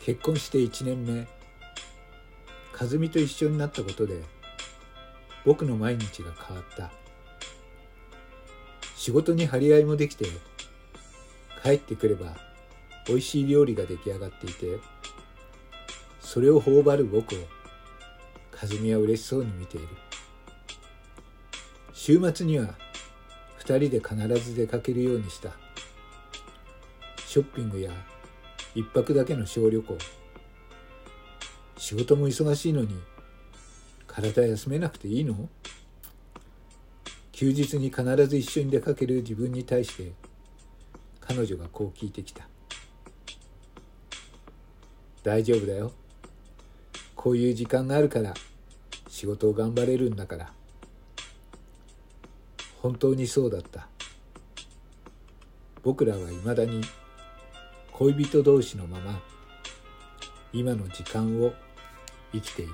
結婚して1年目。和美と一緒になったことで僕の毎日が変わった。仕事に張り合いもできて帰ってくれば美味しい料理が出来上がっていてそれを頬張る僕を和美は嬉しそうに見ている。週末には二人で必ず出かけるようにした。ショッピングや一泊だけの小旅行。仕事も忙しいのに体休めなくていいの？休日に必ず一緒に出かける自分に対して彼女がこう聞いてきた。大丈夫だよ。こういう時間があるから仕事を頑張れるんだから。本当にそうだった。僕らはいまだに恋人同士のまま今の時間を生きている。